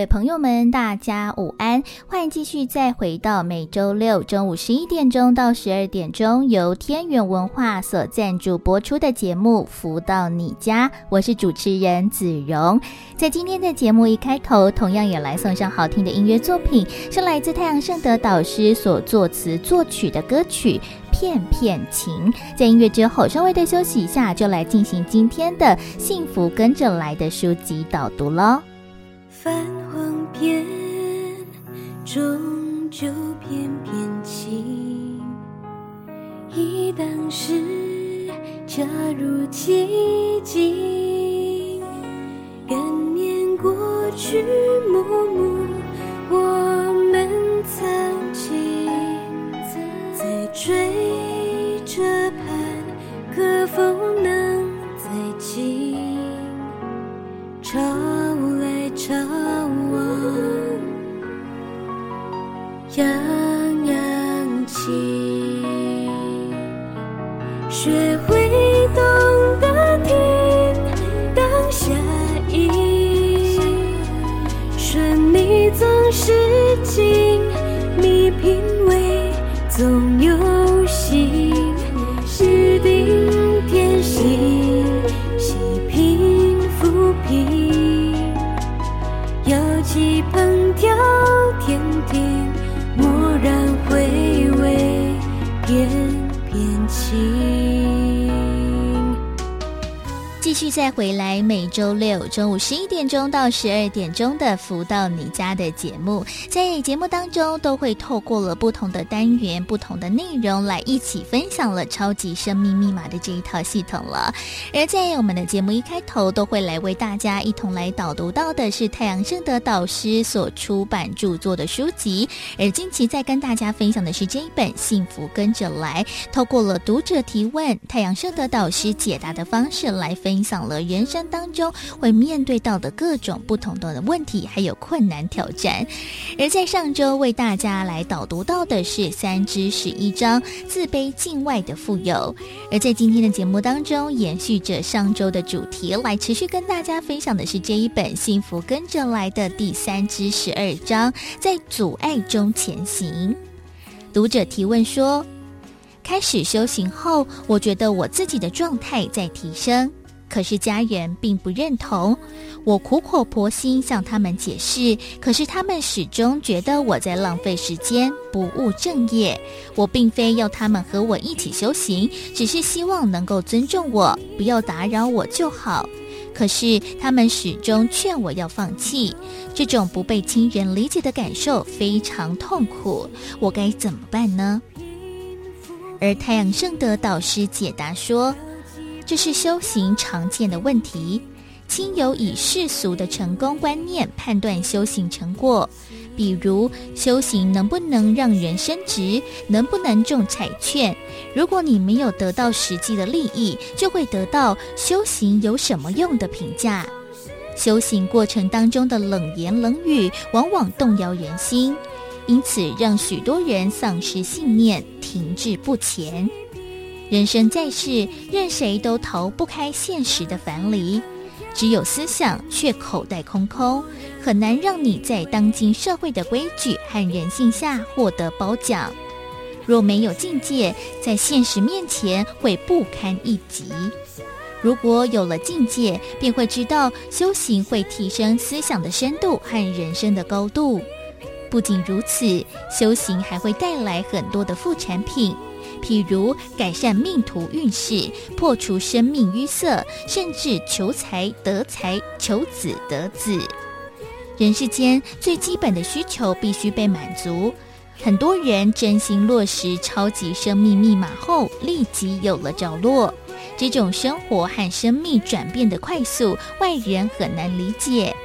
位朋友们，大家午安！欢迎继续再回到每周六中午十一点钟到十二点钟，由天元文化所赞助播出的节目《福到你家》，我是主持人子荣。在今天的节目一开头，同样也来送上好听的音乐作品，是来自太阳盛德导师所作词作曲的歌曲《片片情》。在音乐之后，稍微的休息一下，就来进行今天的幸福跟着来的书籍导读喽。泛片，终究片片情。忆当时，恰如其境。感念过去，默默我们曾经在追着盼，可否能再见？朝往，样情，学会懂得听当下音，顺逆总是静，你品味总有心，日定天心，细品抚平。几烹调甜甜，蓦然回味，翩翩起。继续再回来，每周六中午十一点钟到十二点钟的《福到你家》的节目，在节目当中都会透过了不同的单元、不同的内容来一起分享了超级生命密码的这一套系统了。而在我们的节目一开头，都会来为大家一同来导读到的是太阳盛德导师所出版著作的书籍。而近期在跟大家分享的是这一本《幸福跟着来》，透过了读者提问，太阳盛德导师解答的方式来分。影响了人生当中会面对到的各种不同的问题，还有困难挑战。而在上周为大家来导读到的是三之十一章自卑境外的富有。而在今天的节目当中，延续着上周的主题，来持续跟大家分享的是这一本《幸福跟着来的》第三之十二章，在阻碍中前行。读者提问说：开始修行后，我觉得我自己的状态在提升。可是家人并不认同，我苦口婆心向他们解释，可是他们始终觉得我在浪费时间，不务正业。我并非要他们和我一起修行，只是希望能够尊重我，不要打扰我就好。可是他们始终劝我要放弃，这种不被亲人理解的感受非常痛苦，我该怎么办呢？而太阳圣德导师解答说。这是修行常见的问题，亲友以世俗的成功观念判断修行成果，比如修行能不能让人升职，能不能中彩券。如果你没有得到实际的利益，就会得到修行有什么用的评价。修行过程当中的冷言冷语，往往动摇人心，因此让许多人丧失信念，停滞不前。人生在世，任谁都逃不开现实的樊篱。只有思想却口袋空空，很难让你在当今社会的规矩和人性下获得褒奖。若没有境界，在现实面前会不堪一击。如果有了境界，便会知道修行会提升思想的深度和人生的高度。不仅如此，修行还会带来很多的副产品。譬如改善命途运势，破除生命淤塞，甚至求财得财，求子得子。人世间最基本的需求必须被满足。很多人真心落实超级生命密码后，立即有了着落。这种生活和生命转变的快速，外人很难理解。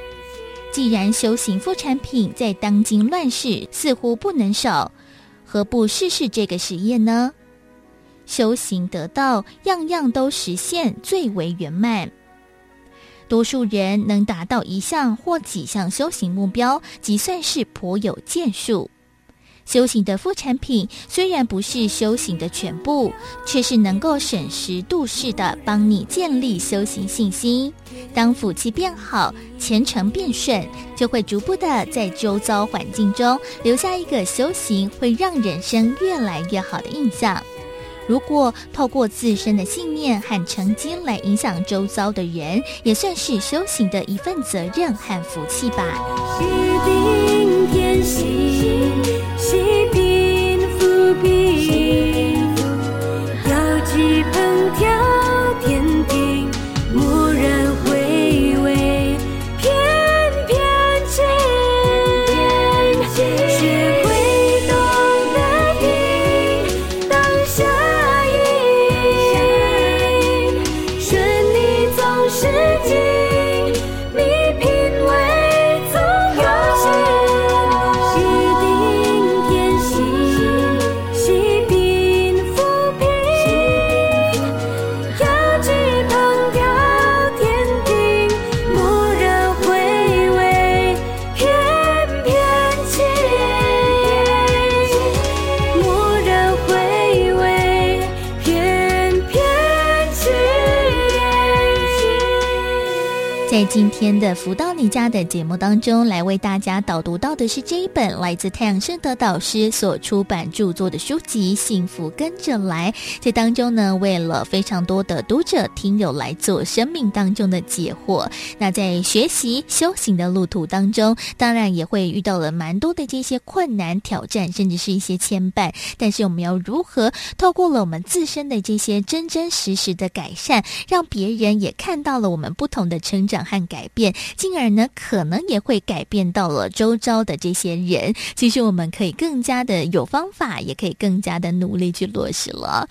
既然修行副产品在当今乱世似乎不能少，何不试试这个实验呢？修行得道，样样都实现，最为圆满。多数人能达到一项或几项修行目标，即算是颇有建树。修行的副产品虽然不是修行的全部，却是能够审时度势的帮你建立修行信心。当福气变好，前程变顺，就会逐步的在周遭环境中留下一个修行会让人生越来越好的印象。如果透过自身的信念和成绩来影响周遭的人，也算是修行的一份责任和福气吧。今天的福袋你家的节目当中，来为大家导读到的是这一本来自太阳盛德导师所出版著作的书籍《幸福跟着来》。这当中呢，为了非常多的读者听友来做生命当中的解惑。那在学习修行的路途当中，当然也会遇到了蛮多的这些困难挑战，甚至是一些牵绊。但是我们要如何透过了我们自身的这些真真实实的改善，让别人也看到了我们不同的成长和改变，进而呢，可能也会改变到了周遭的这些人。其实我们可以更加的有方法，也可以更加的努力去落实了。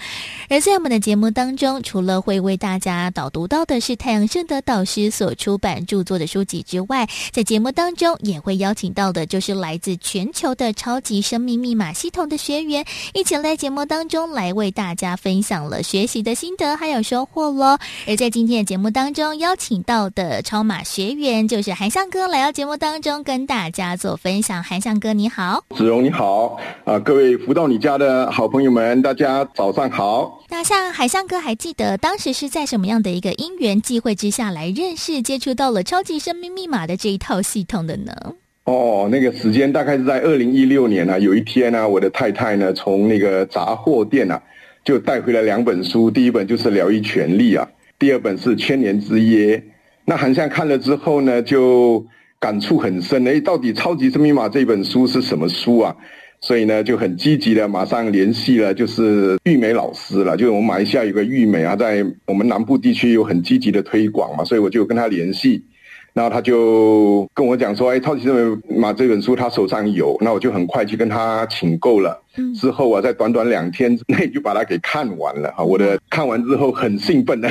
而在我们的节目当中，除了会为大家导读到的是太阳盛德导师所出版著作的书籍之外，在节目当中也会邀请到的就是来自全球的超级生命密码系统的学员，一起来节目当中来为大家分享了学习的心得还有收获喽。而在今天的节目当中邀请到的超马学员就韩向哥来到节目当中跟大家做分享。韩向哥你好，子荣你好啊，各位福到你家的好朋友们，大家早上好。那像海向哥还记得当时是在什么样的一个因缘际会之下来认识接触到了超级生命密码的这一套系统的呢？哦，那个时间大概是在二零一六年啊，有一天呢、啊，我的太太呢从那个杂货店啊就带回来两本书，第一本就是《疗愈权利》啊，第二本是《千年之约》。那韩向看了之后呢，就感触很深。哎，到底《超级生命密码》这本书是什么书啊？所以呢，就很积极的马上联系了，就是玉梅老师了。就是我们马来西亚有个玉梅啊，在我们南部地区有很积极的推广嘛，所以我就跟他联系。然后他就跟我讲说：“哎，《超级生命密码》这本书他手上有。”那我就很快去跟他请购了。之后啊，在短短两天之内就把它给看完了。哈，我的看完之后很兴奋的。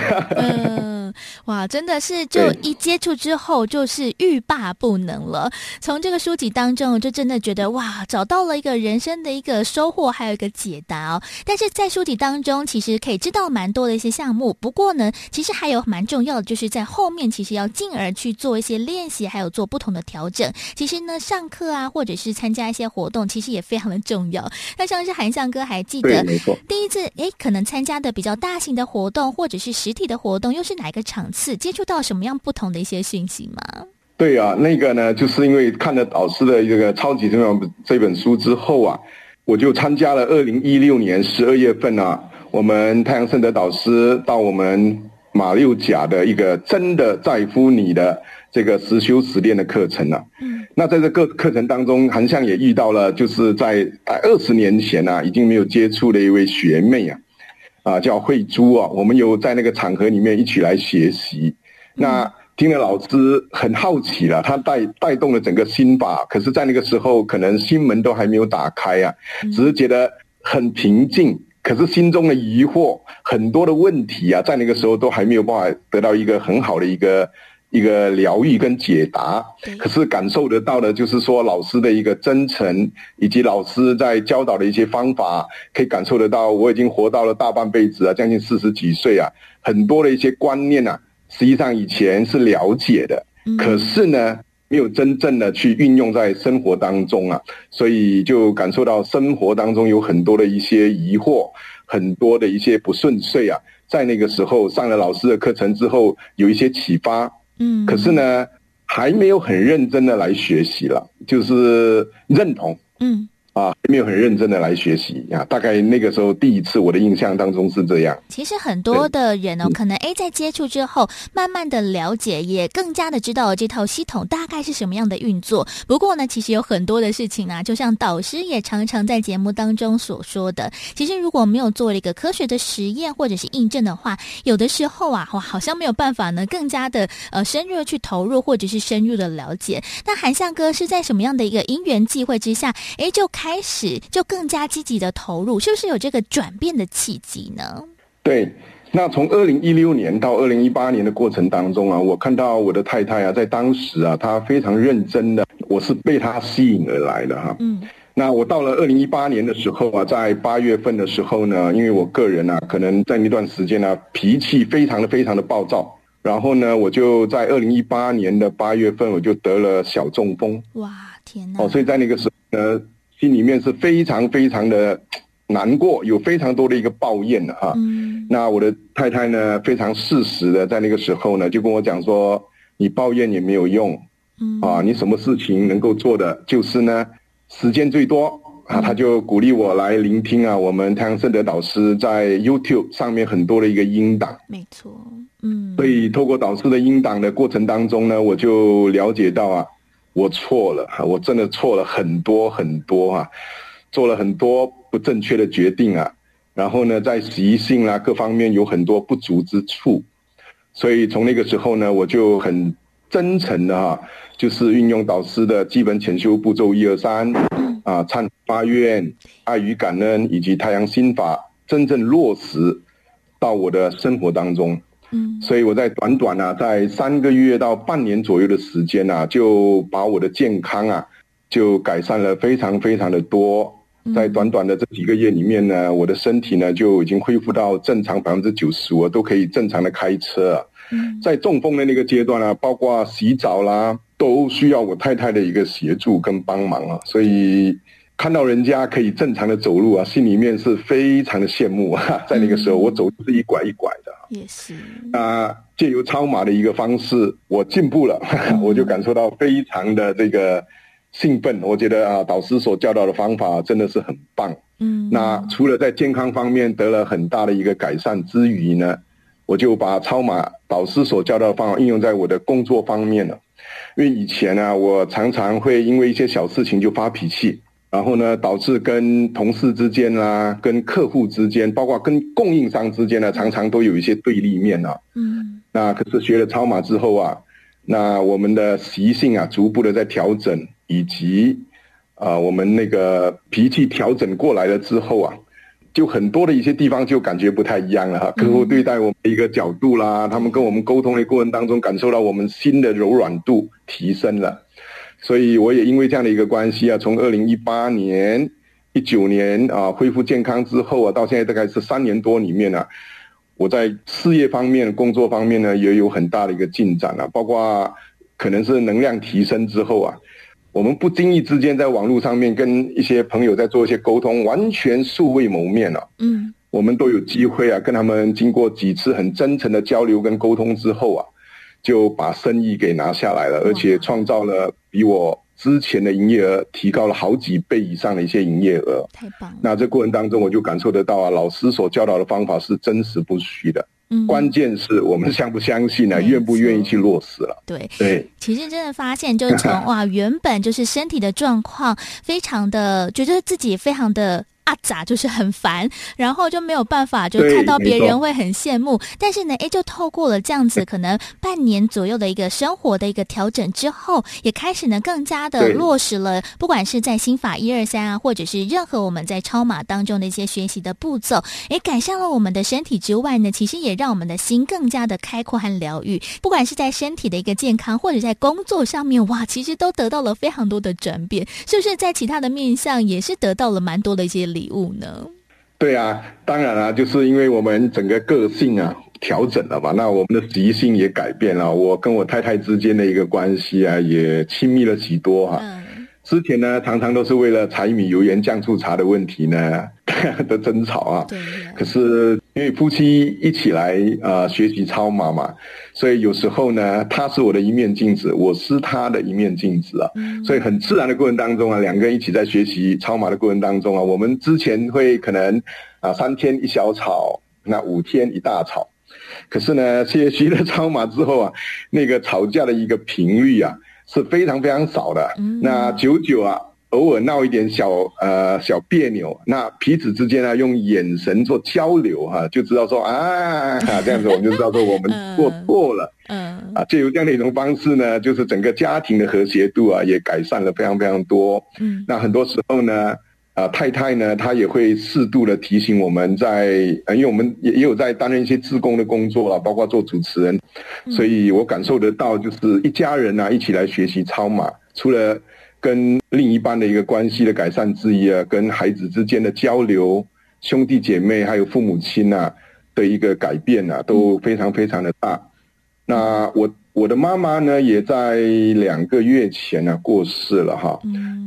嗯哇，真的是就一接触之后就是欲罢不能了。从这个书籍当中，就真的觉得哇，找到了一个人生的一个收获，还有一个解答哦。但是在书籍当中，其实可以知道蛮多的一些项目。不过呢，其实还有蛮重要的，就是在后面其实要进而去做一些练习，还有做不同的调整。其实呢，上课啊，或者是参加一些活动，其实也非常的重要。那像是韩向哥还记得第一次哎，可能参加的比较大型的活动，或者是实体的活动，又是哪个？场次接触到什么样不同的一些讯息吗？对啊，那个呢，就是因为看了导师的这个《超级重要》这本书之后啊，我就参加了二零一六年十二月份啊，我们太阳盛德导师到我们马六甲的一个真的在乎你的这个实修实练的课程啊。嗯，那在这个课程当中，韩向也遇到了，就是在二十年前啊，已经没有接触的一位学妹啊。啊，叫慧珠啊，我们有在那个场合里面一起来学习。那听了老师很好奇了，他带带动了整个心法，可是，在那个时候可能心门都还没有打开啊，只是觉得很平静，可是心中的疑惑很多的问题啊，在那个时候都还没有办法得到一个很好的一个。一个疗愈跟解答。可是感受得到的，就是说老师的一个真诚，以及老师在教导的一些方法，可以感受得到。我已经活到了大半辈子啊，将近四十几岁啊，很多的一些观念啊，实际上以前是了解的，可是呢，没有真正的去运用在生活当中啊，所以就感受到生活当中有很多的一些疑惑，很多的一些不顺遂啊。在那个时候上了老师的课程之后，有一些启发，嗯，可是呢，还没有很认真的来学习了，就是认同，嗯。啊，没有很认真的来学习啊，大概那个时候第一次，我的印象当中是这样。其实很多的人哦，可能诶在接触之后，慢慢的了解，也更加的知道这套系统大概是什么样的运作。不过呢，其实有很多的事情啊，就像导师也常常在节目当中所说的，其实如果没有做了一个科学的实验或者是印证的话，有的时候啊，哇，好像没有办法呢，更加的呃深入的去投入或者是深入的了解。那韩向哥是在什么样的一个因缘际会之下，诶就开始就更加积极的投入，是不是有这个转变的契机呢？对，那从二零一六年到二零一八年的过程当中啊，我看到我的太太啊，在当时啊，她非常认真的，我是被她吸引而来的哈。嗯，那我到了二零一八年的时候啊，在八月份的时候呢，因为我个人啊，可能在那段时间呢、啊，脾气非常的非常的暴躁，然后呢，我就在二零一八年的八月份，我就得了小中风。哇，天哪！哦，所以在那个时候呢。心里面是非常非常的 难过，有非常多的一个抱怨的哈。嗯。那我的太太呢，非常适时的在那个时候呢，就跟我讲说：“你抱怨也没有用，嗯啊，你什么事情能够做的就是呢，时间最多啊。”他就鼓励我来聆听啊，我们太阳盛德导师在 YouTube 上面很多的一个音档。没错，嗯。所以透过导师的音档的过程当中呢，我就了解到啊。我错了，我真的错了很多很多啊，做了很多不正确的决定啊，然后呢，在习性啊各方面有很多不足之处，所以从那个时候呢，我就很真诚的哈，就是运用导师的基本潜修步骤一二三啊，忏发愿、爱与感恩以及太阳心法，真正落实到我的生活当中。嗯，所以我在短短啊，在三个月到半年左右的时间啊，就把我的健康啊，就改善了非常非常的多。在短短的这几个月里面呢，我的身体呢就已经恢复到正常百分之九十，我都可以正常的开车。在中风的那个阶段啊，包括洗澡啦，都需要我太太的一个协助跟帮忙啊，所以。看到人家可以正常的走路啊，心里面是非常的羡慕啊。在那个时候，我走路是一拐一拐的。也是。啊，借由超马的一个方式，我进步了，我就感受到非常的这个兴奋。我觉得啊，导师所教导的方法真的是很棒。嗯。那除了在健康方面得了很大的一个改善之余呢，我就把超马导师所教导的方法应用在我的工作方面了。因为以前呢，我常常会因为一些小事情就发脾气。然后呢，导致跟同事之间啦、啊，跟客户之间，包括跟供应商之间呢，常常都有一些对立面啊。嗯。那可是学了超马之后啊，那我们的习性啊，逐步的在调整，以及啊、呃，我们那个脾气调整过来了之后啊，就很多的一些地方就感觉不太一样了哈。客户对待我们的一个角度啦，他们跟我们沟通的过程当中，感受到我们心的柔软度提升了。所以我也因为这样的一个关系啊，从二零一八年、一九年啊恢复健康之后啊，到现在大概是三年多里面呢、啊，我在事业方面、工作方面呢也有很大的一个进展啊，包括可能是能量提升之后啊，我们不经意之间在网络上面跟一些朋友在做一些沟通，完全素未谋面了、啊。嗯，我们都有机会啊，跟他们经过几次很真诚的交流跟沟通之后啊。就把生意给拿下来了，而且创造了比我之前的营业额提高了好几倍以上的一些营业额。太棒了！那这过程当中，我就感受得到啊，老师所教导的方法是真实不虚的。嗯，关键是我们相不相信呢、啊？愿不愿意去落实了？对对，其实真的发现，就从哇，原本就是身体的状况非常的，觉得自己非常的。阿杂就是很烦，然后就没有办法就看到别人会很羡慕。但是呢，哎，就透过了这样子，可能半年左右的一个生活的一个调整之后，也开始呢更加的落实了，不管是在心法一二三啊，或者是任何我们在超马当中的一些学习的步骤，也，改善了我们的身体之外呢，其实也让我们的心更加的开阔和疗愈。不管是在身体的一个健康，或者在工作上面，哇，其实都得到了非常多的转变，是不是？在其他的面向也是得到了蛮多的一些。礼物呢？对啊，当然啊，就是因为我们整个个性啊调整了嘛，那我们的习性也改变了，我跟我太太之间的一个关系啊也亲密了许多哈、啊。嗯之前呢，常常都是为了柴米油盐酱醋茶的问题呢 的争吵啊。对。可是因为夫妻一起来呃学习超码嘛，所以有时候呢，他是我的一面镜子，我是他的一面镜子啊。嗯。所以很自然的过程当中啊，两个人一起在学习超码的过程当中啊，我们之前会可能啊三天一小吵，那五天一大吵。可是呢，学习了超码之后啊，那个吵架的一个频率啊。是非常非常少的，嗯、那久久啊，偶尔闹一点小呃小别扭，那彼此之间呢，用眼神做交流哈、啊，就知道说啊，这样子我们就知道说我们 做错了，嗯，啊，借由这样的一种方式呢，就是整个家庭的和谐度啊也改善了非常非常多，嗯，那很多时候呢。啊，太太呢，她也会适度的提醒我们在，在因为我们也也有在担任一些志工的工作啊，包括做主持人，所以我感受得到，就是一家人啊，一起来学习超马，除了跟另一半的一个关系的改善之一啊，跟孩子之间的交流，兄弟姐妹还有父母亲啊的一个改变啊，都非常非常的大。那我我的妈妈呢，也在两个月前呢、啊、过世了哈，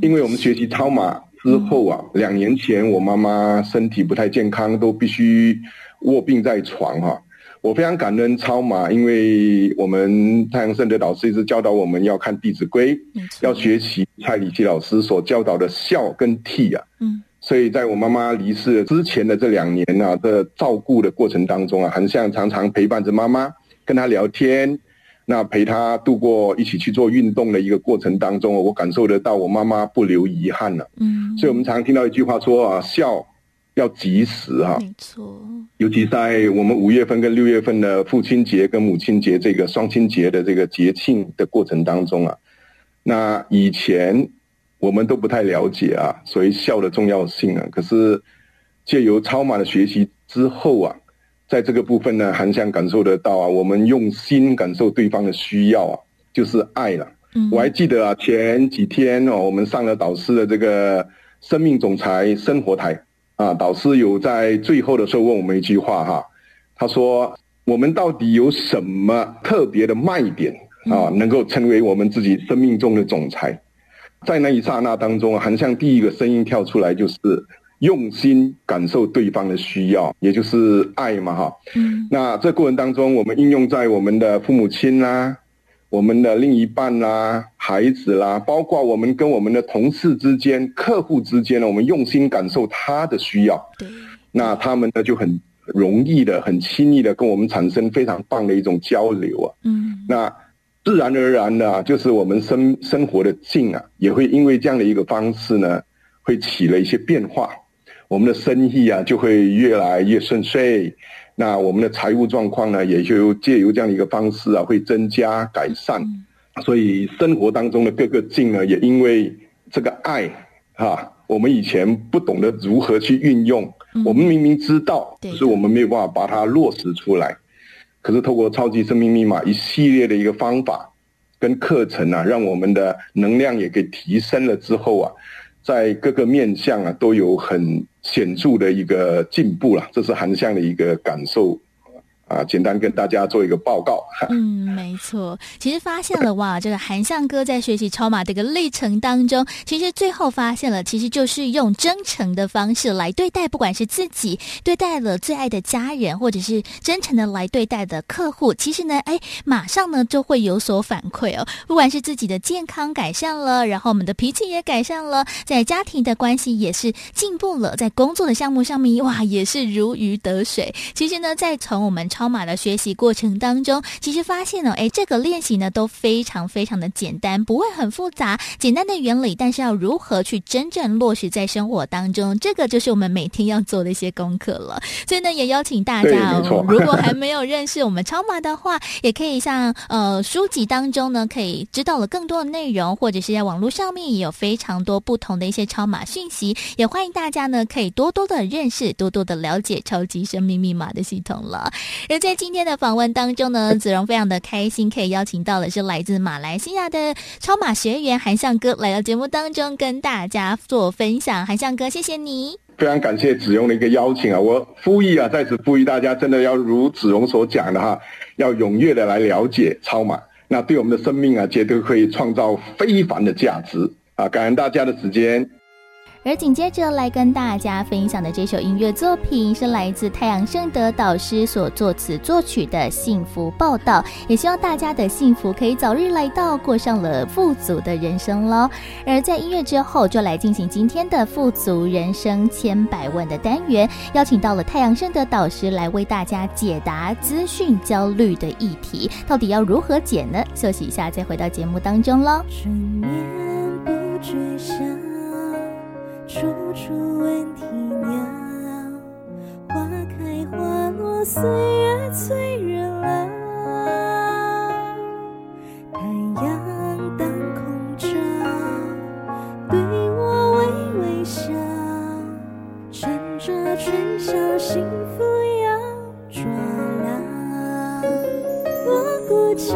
因为我们学习超码。之后啊，两年前我妈妈身体不太健康，都必须卧病在床哈、啊。我非常感恩超马，因为我们太阳圣德导师一直教导我们要看《弟子规》，要学习蔡礼琦老师所教导的孝跟悌啊。嗯，所以在我妈妈离世之前的这两年啊的照顾的过程当中啊，很像常常陪伴着妈妈，跟她聊天。那陪他度过一起去做运动的一个过程当中，我感受得到我妈妈不留遗憾了。嗯，所以我们常听到一句话说啊，孝要及时哈。没错。尤其在我们五月份跟六月份的父亲节跟母亲节这个双亲节的这个节庆的过程当中啊，那以前我们都不太了解啊，所以孝的重要性啊。可是借由超马的学习之后啊。在这个部分呢，韩香感受得到啊，我们用心感受对方的需要啊，就是爱了。嗯，我还记得啊，前几天哦，我们上了导师的这个生命总裁生活台啊，导师有在最后的时候问我们一句话哈，他说：“我们到底有什么特别的卖点啊，能够成为我们自己生命中的总裁？”在那一刹那当中，韩向第一个声音跳出来就是。用心感受对方的需要，也就是爱嘛，哈。嗯。那这过程当中，我们应用在我们的父母亲啦、我们的另一半啦、孩子啦，包括我们跟我们的同事之间、客户之间呢，我们用心感受他的需要。对。那他们呢就很容易的、很轻易的跟我们产生非常棒的一种交流啊。嗯。那自然而然的，就是我们生生活的境啊，也会因为这样的一个方式呢，会起了一些变化。我们的生意啊，就会越来越顺遂。那我们的财务状况呢，也就借由这样的一个方式啊，会增加改善。所以生活当中的各个境呢，也因为这个爱啊，我们以前不懂得如何去运用。我们明明知道，可是我们没有办法把它落实出来。可是透过超级生命密码一系列的一个方法跟课程啊，让我们的能量也给提升了之后啊。在各个面向啊，都有很显著的一个进步了，这是韩相的一个感受。啊，简单跟大家做一个报告。嗯，没错，其实发现了哇，这个韩相哥在学习超马这个历程当中，其实最后发现了，其实就是用真诚的方式来对待，不管是自己对待了最爱的家人，或者是真诚的来对待的客户，其实呢，哎，马上呢就会有所反馈哦。不管是自己的健康改善了，然后我们的脾气也改善了，在家庭的关系也是进步了，在工作的项目上面哇，也是如鱼得水。其实呢，在从我们超马的学习过程当中，其实发现呢，哎，这个练习呢都非常非常的简单，不会很复杂，简单的原理，但是要如何去真正落实在生活当中，这个就是我们每天要做的一些功课了。所以呢，也邀请大家哦，如果还没有认识我们超马的话，也可以像呃书籍当中呢，可以知道了更多的内容，或者是在网络上面也有非常多不同的一些超马讯息，也欢迎大家呢可以多多的认识，多多的了解超级生命密码的系统了。而在今天的访问当中呢，子荣非常的开心，可以邀请到的是来自马来西亚的超马学员韩向哥来到节目当中跟大家做分享。韩向哥，谢谢你。非常感谢子荣的一个邀请啊！我呼吁啊，在此呼吁大家，真的要如子荣所讲的哈，要踊跃的来了解超马，那对我们的生命啊，绝对可以创造非凡的价值啊！感恩大家的时间。而紧接着来跟大家分享的这首音乐作品，是来自太阳盛德导师所作词作曲的《幸福报道》，也希望大家的幸福可以早日来到，过上了富足的人生喽。而在音乐之后，就来进行今天的富足人生千百万的单元，邀请到了太阳盛德导师来为大家解答资讯焦虑的议题，到底要如何解呢？休息一下，再回到节目当中喽。处处闻啼鸟，花开花落，岁月催人老。太阳当空照，对我微微笑，趁着春宵，幸福要抓牢。锣鼓敲，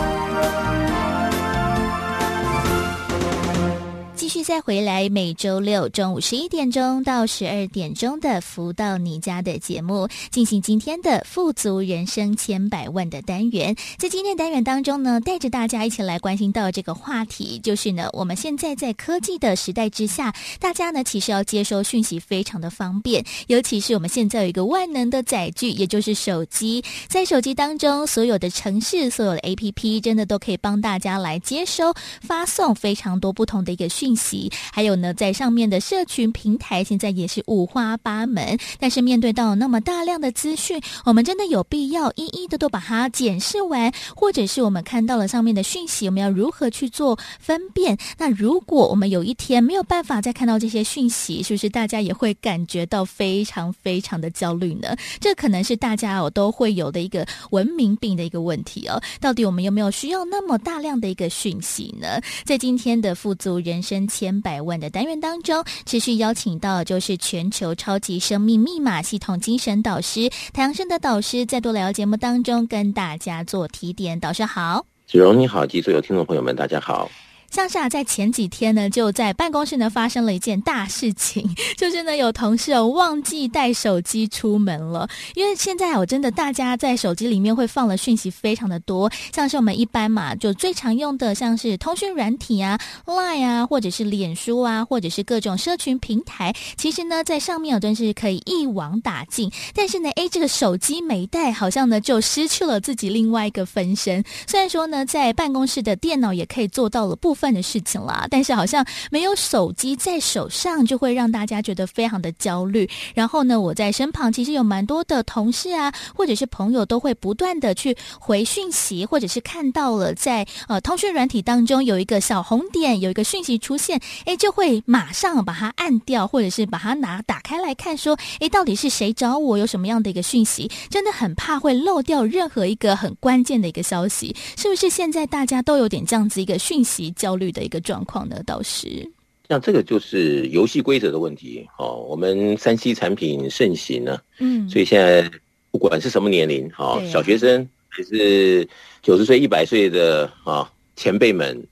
续再回来，每周六中午十一点钟到十二点钟的《福到你家》的节目，进行今天的富足人生千百万的单元。在今天单元当中呢，带着大家一起来关心到这个话题，就是呢，我们现在在科技的时代之下，大家呢其实要接收讯息非常的方便，尤其是我们现在有一个万能的载具，也就是手机。在手机当中，所有的城市、所有的 APP，真的都可以帮大家来接收、发送非常多不同的一个讯息。息还有呢，在上面的社群平台现在也是五花八门。但是面对到那么大量的资讯，我们真的有必要一一的都把它检视完，或者是我们看到了上面的讯息，我们要如何去做分辨？那如果我们有一天没有办法再看到这些讯息，是不是大家也会感觉到非常非常的焦虑呢？这可能是大家哦都会有的一个文明病的一个问题哦。到底我们有没有需要那么大量的一个讯息呢？在今天的富足人生千百万的单元当中，持续邀请到就是全球超级生命密码系统精神导师太阳升的导师，在多聊节目当中跟大家做提点。导师好，子荣你好，及所有听众朋友们大家好。像是啊，在前几天呢，就在办公室呢发生了一件大事情，就是呢有同事哦忘记带手机出门了。因为现在我真的大家在手机里面会放了讯息非常的多，像是我们一般嘛，就最常用的像是通讯软体啊，Line 啊，或者是脸书啊，或者是各种社群平台，其实呢在上面我真是可以一网打尽。但是呢，诶，这个手机没带，好像呢就失去了自己另外一个分身。虽然说呢，在办公室的电脑也可以做到了部分。份的事情啦，但是好像没有手机在手上，就会让大家觉得非常的焦虑。然后呢，我在身旁其实有蛮多的同事啊，或者是朋友，都会不断的去回讯息，或者是看到了在呃通讯软体当中有一个小红点，有一个讯息出现，诶，就会马上把它按掉，或者是把它拿打开来看，说，诶，到底是谁找我，有什么样的一个讯息？真的很怕会漏掉任何一个很关键的一个消息，是不是？现在大家都有点这样子一个讯息焦焦虑的一个状况呢，倒是像这个就是游戏规则的问题哦。我们三 C 产品盛行呢，嗯，所以现在不管是什么年龄，哈、哦，小学生还是九十岁、一百岁的啊、哦、前辈们，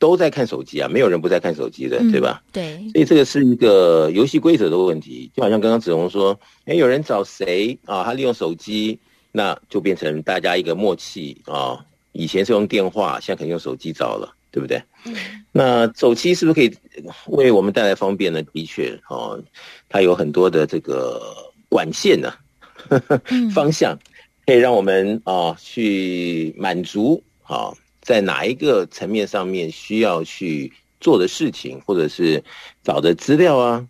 都在看手机啊，没有人不在看手机的，嗯、对吧？对，所以这个是一个游戏规则的问题。就好像刚刚子鸿说，哎，有人找谁啊？他利用手机，那就变成大家一个默契啊、哦。以前是用电话，现在肯定用手机找了。对不对？嗯，那手机是不是可以为我们带来方便呢？的确，哦，它有很多的这个管线呢、啊，方向可以让我们啊、哦、去满足啊、哦，在哪一个层面上面需要去做的事情，或者是找的资料啊，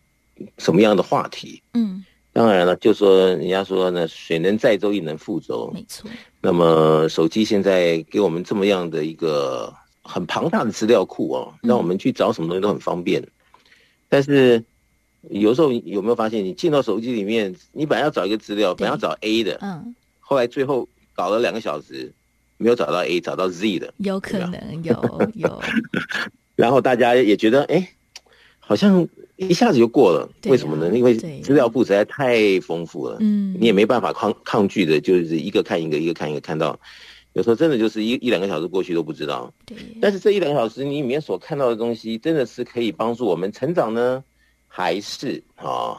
什么样的话题？嗯，当然了，就说人家说呢，水能载舟，亦能覆舟，没错。那么手机现在给我们这么样的一个。很庞大的资料库哦，让我们去找什么东西都很方便。嗯、但是有时候有没有发现，你进到手机里面，你本来要找一个资料，本来要找 A 的，嗯，后来最后搞了两个小时，没有找到 A，找到 Z 的，有可能有有。有 然后大家也觉得，哎，好像一下子就过了，啊、为什么呢？因为资料库实在太丰富了，嗯，你也没办法抗抗拒的，就是一个看一个，一个看一个，看到。有时候真的就是一一两个小时过去都不知道，对。但是这一两个小时你里面所看到的东西，真的是可以帮助我们成长呢，还是啊、哦、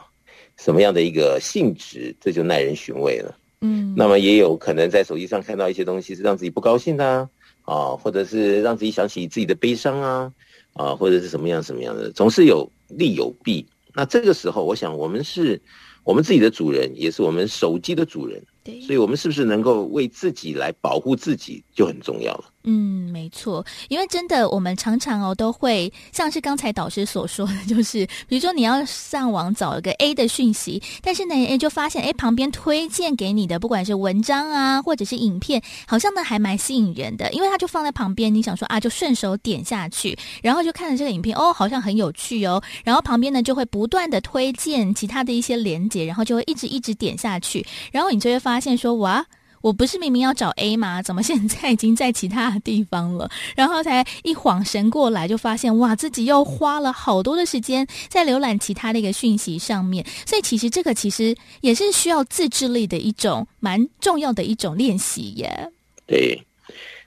什么样的一个性质？这就耐人寻味了。嗯。那么也有可能在手机上看到一些东西是让自己不高兴的啊，啊，或者是让自己想起自己的悲伤啊，啊，或者是什么样什么样的，总是有利有弊。那这个时候，我想我们是我们自己的主人，也是我们手机的主人。所以我们是不是能够为自己来保护自己，就很重要了。嗯，没错，因为真的，我们常常哦都会像是刚才导师所说的，就是比如说你要上网找一个 A 的讯息，但是呢，A 就发现哎旁边推荐给你的不管是文章啊或者是影片，好像呢还蛮吸引人的，因为它就放在旁边，你想说啊就顺手点下去，然后就看了这个影片哦，好像很有趣哦，然后旁边呢就会不断的推荐其他的一些连接，然后就会一直一直点下去，然后你就会发现说哇。我不是明明要找 A 吗？怎么现在已经在其他的地方了？然后才一晃神过来，就发现哇，自己又花了好多的时间在浏览其他的一个讯息上面。所以其实这个其实也是需要自制力的一种蛮重要的一种练习耶。对，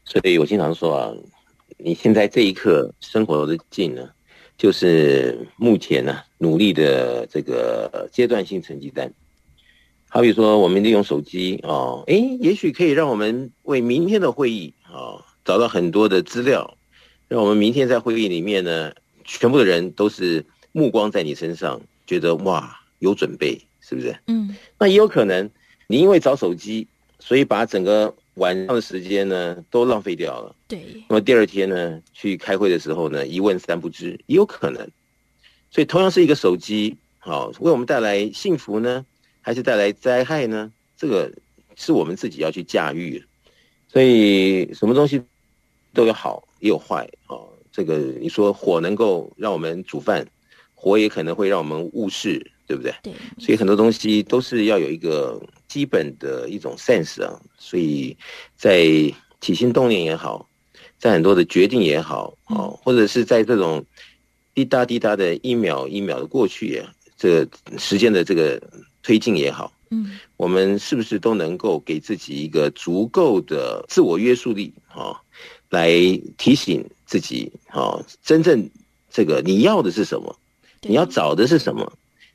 所以我经常说啊，你现在这一刻生活的境呢，就是目前呢努力的这个阶段性成绩单。好比说，我们利用手机哦，诶，也许可以让我们为明天的会议啊、哦、找到很多的资料，让我们明天在会议里面呢，全部的人都是目光在你身上，觉得哇有准备，是不是？嗯。那也有可能，你因为找手机，所以把整个晚上的时间呢都浪费掉了。对。那么第二天呢，去开会的时候呢，一问三不知，也有可能。所以同样是一个手机，好、哦、为我们带来幸福呢，还是带来灾害呢？这个是我们自己要去驾驭。所以什么东西都有好也有坏哦。这个你说火能够让我们煮饭，火也可能会让我们误事，对不对？对。所以很多东西都是要有一个基本的一种 sense 啊。所以在起心动念也好，在很多的决定也好，哦，或者是在这种滴答滴答的一秒一秒的过去，这个时间的这个。推进也好，嗯，我们是不是都能够给自己一个足够的自我约束力啊，来提醒自己哦，真正这个你要的是什么？你要找的是什么？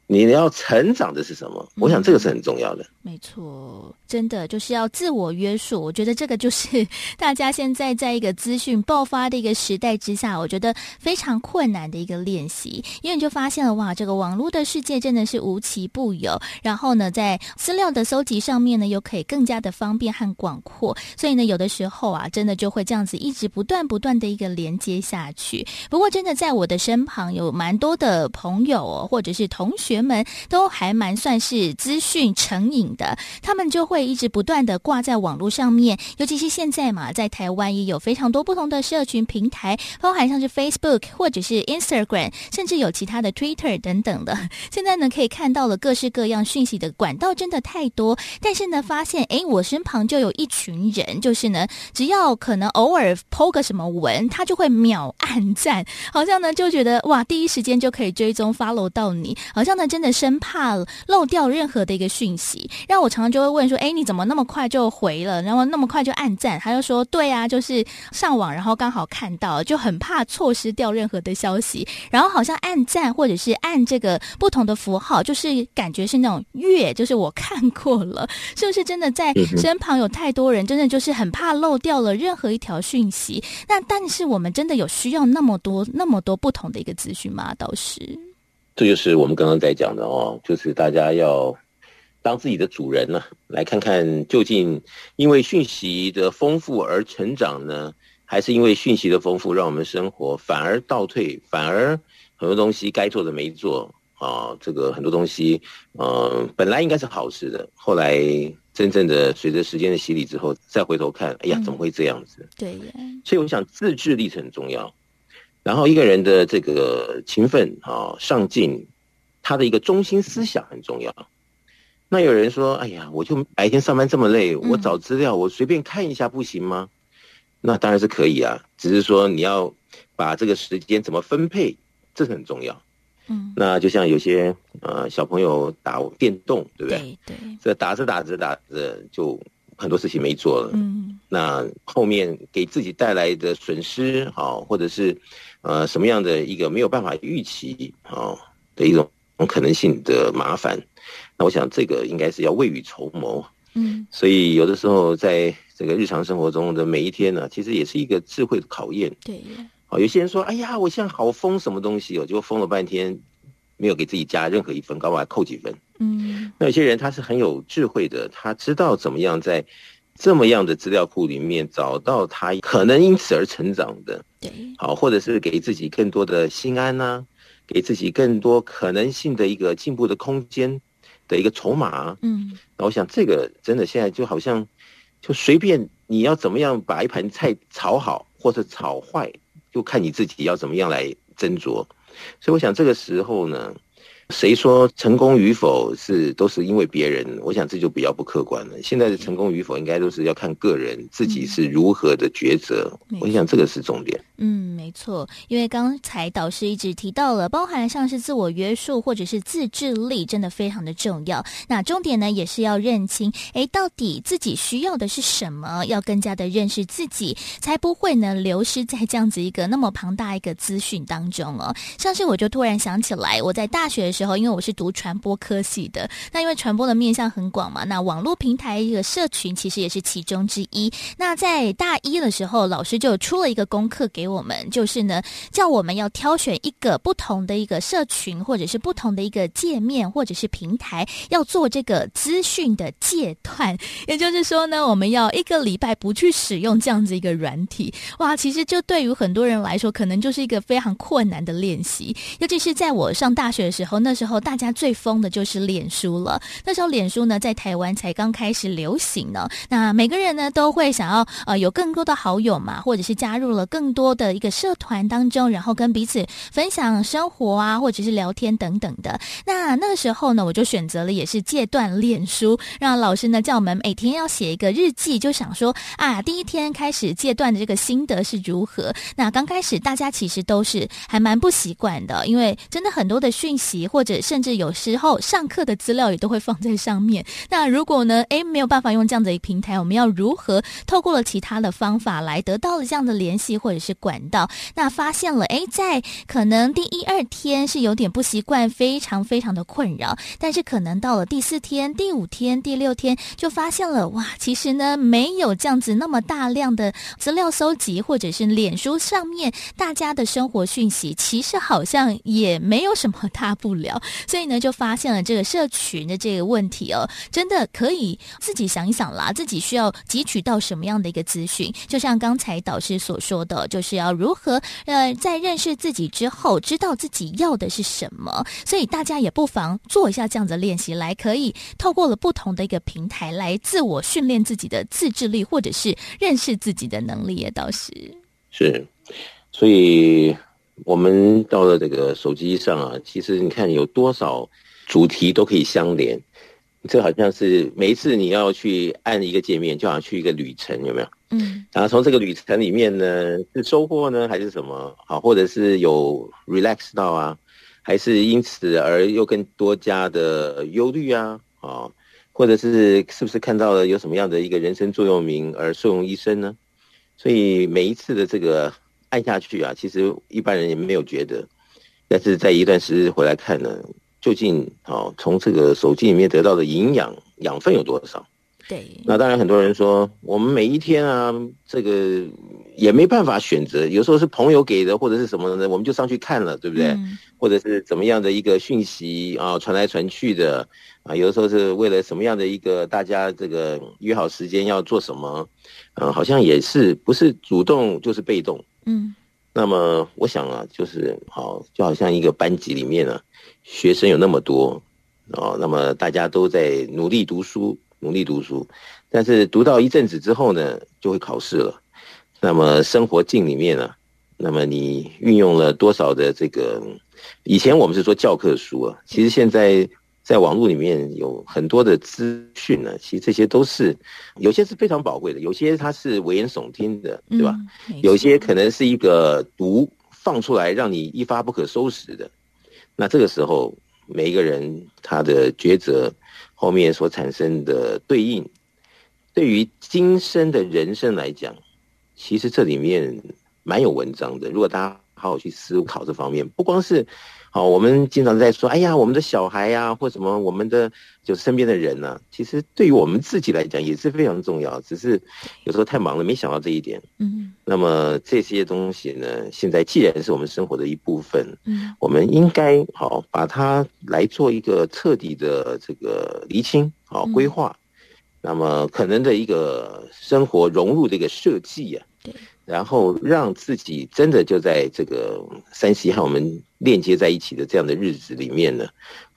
你要成长的是什么？我想这个是很重要的。没错，真的就是要自我约束。我觉得这个就是 大家现在在一个资讯爆发的一个时代之下，我觉得非常困难的一个练习。因为你就发现了，哇，这个网络的世界真的是无奇不有。然后呢，在资料的搜集上面呢，又可以更加的方便和广阔。所以呢，有的时候啊，真的就会这样子一直不断不断的一个连接下去。不过，真的在我的身旁有蛮多的朋友哦，或者是同学们，都还蛮算是资讯成瘾。的，他们就会一直不断的挂在网络上面，尤其是现在嘛，在台湾也有非常多不同的社群平台，包含像是 Facebook 或者是 Instagram，甚至有其他的 Twitter 等等的。现在呢，可以看到了各式各样讯息的管道真的太多，但是呢，发现诶，我身旁就有一群人，就是呢，只要可能偶尔 po 个什么文，他就会秒按赞，好像呢就觉得哇，第一时间就可以追踪 follow 到你，好像呢真的生怕漏掉任何的一个讯息。让我常常就会问说：“哎，你怎么那么快就回了？然后那么快就按赞？”他就说：“对啊，就是上网，然后刚好看到，就很怕错失掉任何的消息。然后好像按赞或者是按这个不同的符号，就是感觉是那种月，就是我看过了，是不是真的在身旁有太多人，真的就是很怕漏掉了任何一条讯息？那但是我们真的有需要那么多那么多不同的一个资讯吗？倒是，这就是我们刚刚在讲的哦，就是大家要。当自己的主人呢，来看看究竟因为讯息的丰富而成长呢，还是因为讯息的丰富让我们生活反而倒退，反而很多东西该做的没做啊，这个很多东西，嗯，本来应该是好事的，后来真正的随着时间的洗礼之后，再回头看，哎呀，怎么会这样子？对呀。所以我想自制力是很重要，然后一个人的这个勤奋啊、上进，他的一个中心思想很重要。那有人说：“哎呀，我就白天上班这么累，我找资料，我随便看一下不行吗？”那当然是可以啊，只是说你要把这个时间怎么分配，这是很重要。嗯，那就像有些呃小朋友打电动，对不对？对，这打着打着打着就很多事情没做了。嗯，那后面给自己带来的损失，好，或者是呃什么样的一个没有办法预期啊的一种可能性的麻烦。那我想这个应该是要未雨绸缪，嗯，所以有的时候在这个日常生活中的每一天呢，其实也是一个智慧的考验。对，好，有些人说，哎呀，我现在好疯什么东西哦，结果疯了半天，没有给自己加任何一分，搞不好还扣几分。嗯，那有些人他是很有智慧的，他知道怎么样在这么样的资料库里面找到他可能因此而成长的，对，好，或者是给自己更多的心安呐、啊，给自己更多可能性的一个进步的空间。的一个筹码，嗯，那我想这个真的现在就好像，就随便你要怎么样把一盘菜炒好或者炒坏，就看你自己要怎么样来斟酌。所以我想这个时候呢。谁说成功与否是都是因为别人？我想这就比较不客观了。现在的成功与否，应该都是要看个人自己是如何的抉择。嗯、我想这个是重点。嗯，没错。因为刚才导师一直提到了，包含像是自我约束或者是自制力，真的非常的重要。那重点呢，也是要认清，哎，到底自己需要的是什么？要更加的认识自己，才不会呢流失在这样子一个那么庞大一个资讯当中哦。像是我就突然想起来，我在大学的时候。时候，因为我是读传播科系的，那因为传播的面向很广嘛，那网络平台一个社群其实也是其中之一。那在大一的时候，老师就出了一个功课给我们，就是呢，叫我们要挑选一个不同的一个社群，或者是不同的一个界面，或者是平台，要做这个资讯的戒断。也就是说呢，我们要一个礼拜不去使用这样子一个软体。哇，其实这对于很多人来说，可能就是一个非常困难的练习，尤其是在我上大学的时候，那。时候大家最疯的就是脸书了。那时候脸书呢，在台湾才刚开始流行呢。那每个人呢，都会想要呃有更多的好友嘛，或者是加入了更多的一个社团当中，然后跟彼此分享生活啊，或者是聊天等等的。那那个时候呢，我就选择了也是戒断脸书，让老师呢叫我们每天要写一个日记，就想说啊，第一天开始戒断的这个心得是如何。那刚开始大家其实都是还蛮不习惯的，因为真的很多的讯息或者甚至有时候上课的资料也都会放在上面。那如果呢，诶，没有办法用这样的一个平台，我们要如何透过了其他的方法来得到了这样的联系或者是管道，那发现了，哎，在可能第一二天是有点不习惯，非常非常的困扰，但是可能到了第四天、第五天、第六天，就发现了，哇，其实呢，没有这样子那么大量的资料搜集，或者是脸书上面大家的生活讯息，其实好像也没有什么大不了，聊。所以呢，就发现了这个社群的这个问题哦，真的可以自己想一想啦，自己需要汲取到什么样的一个资讯，就像刚才导师所说的，就是要如何呃，在认识自己之后，知道自己要的是什么，所以大家也不妨做一下这样子的练习，来可以透过了不同的一个平台来自我训练自己的自制力，或者是认识自己的能力，也倒是是，所以我们到了这个手机上啊，其实你看有多少主题都可以相连。这好像是每一次你要去按一个界面，就好像去一个旅程，有没有？嗯。然后从这个旅程里面呢，是收获呢，还是什么？好，或者是有 relax 到啊，还是因此而又更多加的忧虑啊？啊，或者是是不是看到了有什么样的一个人生座右铭而受用一生呢？所以每一次的这个按下去啊，其实一般人也没有觉得，但是在一段时日回来看呢。究竟哦，从这个手机里面得到的营养养分有多少？对，那当然很多人说，我们每一天啊，这个也没办法选择，有时候是朋友给的，或者是什么的，我们就上去看了，对不对？嗯、或者是怎么样的一个讯息啊，传来传去的啊，有的时候是为了什么样的一个大家这个约好时间要做什么，嗯、啊，好像也是不是主动就是被动，嗯。那么我想啊，就是好，就好像一个班级里面呢、啊。学生有那么多，哦，那么大家都在努力读书，努力读书，但是读到一阵子之后呢，就会考试了。那么生活境里面呢、那么你运用了多少的这个？以前我们是说教科书啊，其实现在在网络里面有很多的资讯呢，其实这些都是有些是非常宝贵的，有些它是危言耸听的，对吧？有些可能是一个毒放出来让你一发不可收拾的。那这个时候，每一个人他的抉择后面所产生的对应，对于今生的人生来讲，其实这里面蛮有文章的。如果大家好好去思考这方面，不光是。好，我们经常在说，哎呀，我们的小孩呀、啊，或什么，我们的就身边的人呢、啊，其实对于我们自己来讲也是非常重要。只是有时候太忙了，没想到这一点。嗯。那么这些东西呢，现在既然是我们生活的一部分，嗯，我们应该好把它来做一个彻底的这个厘清，好规划。嗯、那么可能的一个生活融入的一个设计啊。然后让自己真的就在这个山西和我们链接在一起的这样的日子里面呢，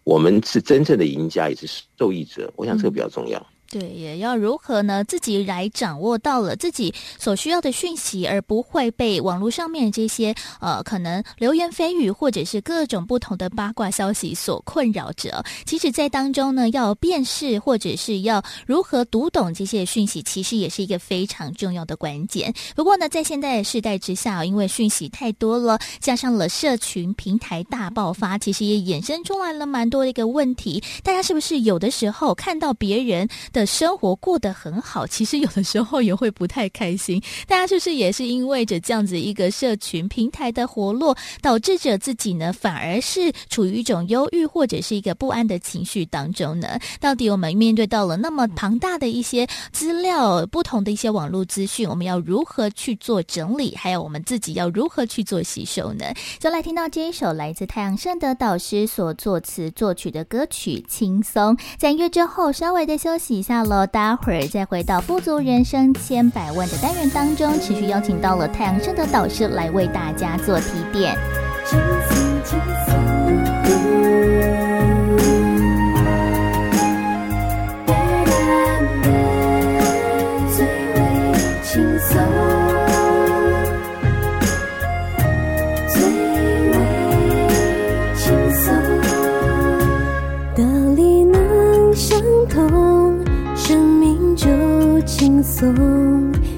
我们是真正的赢家，也是受益者。我想这个比较重要。对，也要如何呢？自己来掌握到了自己所需要的讯息，而不会被网络上面这些呃可能流言蜚语或者是各种不同的八卦消息所困扰着。其实，在当中呢，要辨识或者是要如何读懂这些讯息，其实也是一个非常重要的关键。不过呢，在现在的世代之下，因为讯息太多了，加上了社群平台大爆发，其实也衍生出来了蛮多的一个问题。大家是不是有的时候看到别人的生活过得很好，其实有的时候也会不太开心。大家是不是也是因为着这样子一个社群平台的活络，导致着自己呢，反而是处于一种忧郁或者是一个不安的情绪当中呢？到底我们面对到了那么庞大的一些资料，不同的一些网络资讯，我们要如何去做整理？还有我们自己要如何去做吸收呢？就来听到这一首来自太阳盛德导师所作词作曲的歌曲《轻松》。在音乐之后，稍微的休息下。楼，待会儿再回到富足人生千百万的单元当中，持续邀请到了太阳盛德导师来为大家做提点。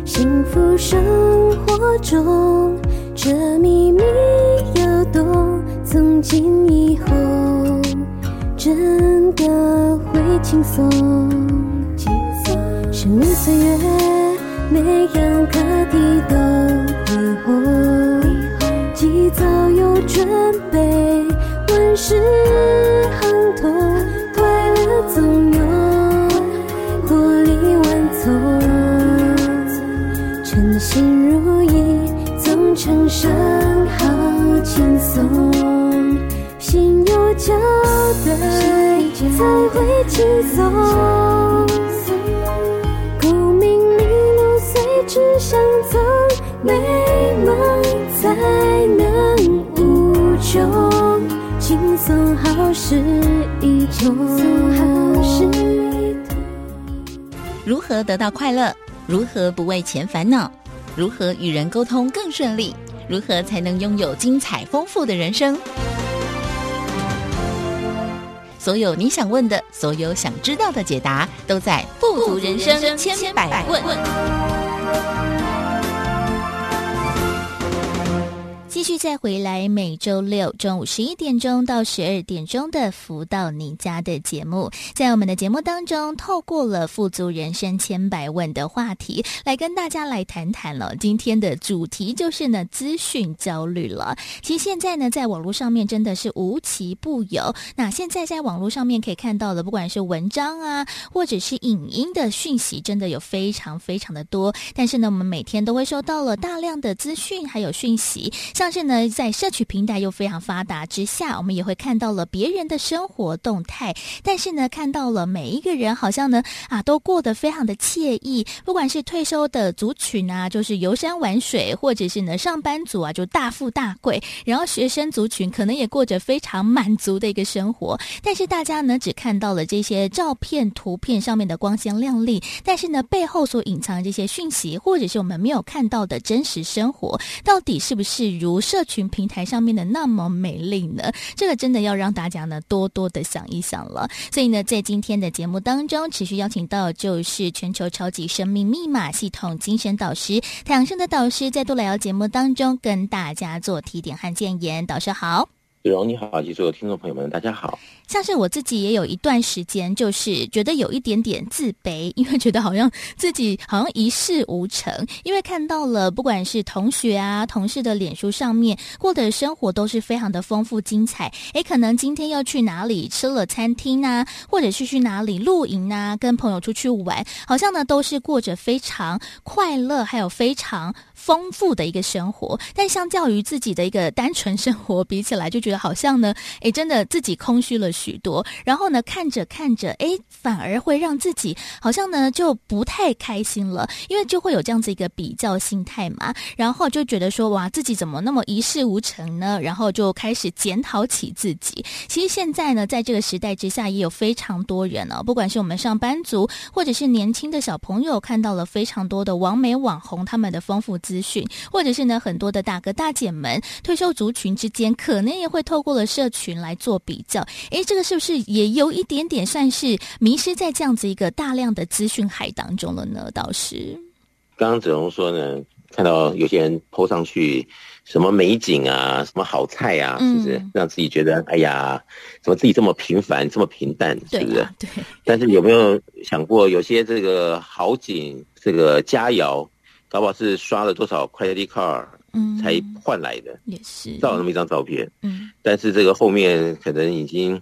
幸福生活中，这秘密要懂。从今以后，真的会轻松。轻松，生命岁月，每样课题都会红。提早有准备，万事。才会轻松，功名利禄随之相从，美梦才能无穷，轻松好事一通。如何得到快乐？如何不为钱烦恼？如何与人沟通更顺利？如何才能拥有精彩丰富的人生？所有你想问的，所有想知道的解答，都在《富足人生千百问》。继续再回来，每周六中午十一点钟到十二点钟的“福到你家”的节目，在我们的节目当中，透过了“富足人生千百问”的话题，来跟大家来谈谈了。今天的主题就是呢，资讯焦虑了。其实现在呢，在网络上面真的是无奇不有。那现在在网络上面可以看到的，不管是文章啊，或者是影音的讯息，真的有非常非常的多。但是呢，我们每天都会收到了大量的资讯还有讯息，像。但是呢，在社区平台又非常发达之下，我们也会看到了别人的生活动态。但是呢，看到了每一个人好像呢啊，都过得非常的惬意。不管是退休的族群啊，就是游山玩水，或者是呢上班族啊，就大富大贵。然后学生族群可能也过着非常满足的一个生活。但是大家呢，只看到了这些照片、图片上面的光鲜亮丽，但是呢，背后所隐藏的这些讯息，或者是我们没有看到的真实生活，到底是不是如社群平台上面的那么美丽呢？这个真的要让大家呢多多的想一想了。所以呢，在今天的节目当中，持续邀请到就是全球超级生命密码系统精神导师太阳生的导师，在多来聊节目当中跟大家做提点和建言。导师好。子荣你好，及所有听众朋友们，大家好。像是我自己也有一段时间，就是觉得有一点点自卑，因为觉得好像自己好像一事无成，因为看到了不管是同学啊、同事的脸书上面过的生活都是非常的丰富精彩。诶，可能今天要去哪里吃了餐厅啊，或者是去哪里露营啊，跟朋友出去玩，好像呢都是过着非常快乐，还有非常丰富的一个生活。但相较于自己的一个单纯生活比起来，就觉得。好像呢，诶，真的自己空虚了许多。然后呢，看着看着，诶，反而会让自己好像呢就不太开心了，因为就会有这样子一个比较心态嘛。然后就觉得说，哇，自己怎么那么一事无成呢？然后就开始检讨起自己。其实现在呢，在这个时代之下，也有非常多人哦，不管是我们上班族，或者是年轻的小朋友，看到了非常多的网美网红他们的丰富资讯，或者是呢很多的大哥大姐们，退休族群之间，可能也会。透过了社群来做比较，诶，这个是不是也有一点点算是迷失在这样子一个大量的资讯海当中了呢？倒是，刚刚子龙说呢，看到有些人 po 上去什么美景啊，什么好菜啊，是不是让自己觉得哎呀，怎么自己这么平凡，这么平淡，是不是？对。但是有没有想过，有些这个好景，这个佳肴，搞不好是刷了多少 credit card？才换来的，也是。照了那么一张照片，嗯，但是这个后面可能已经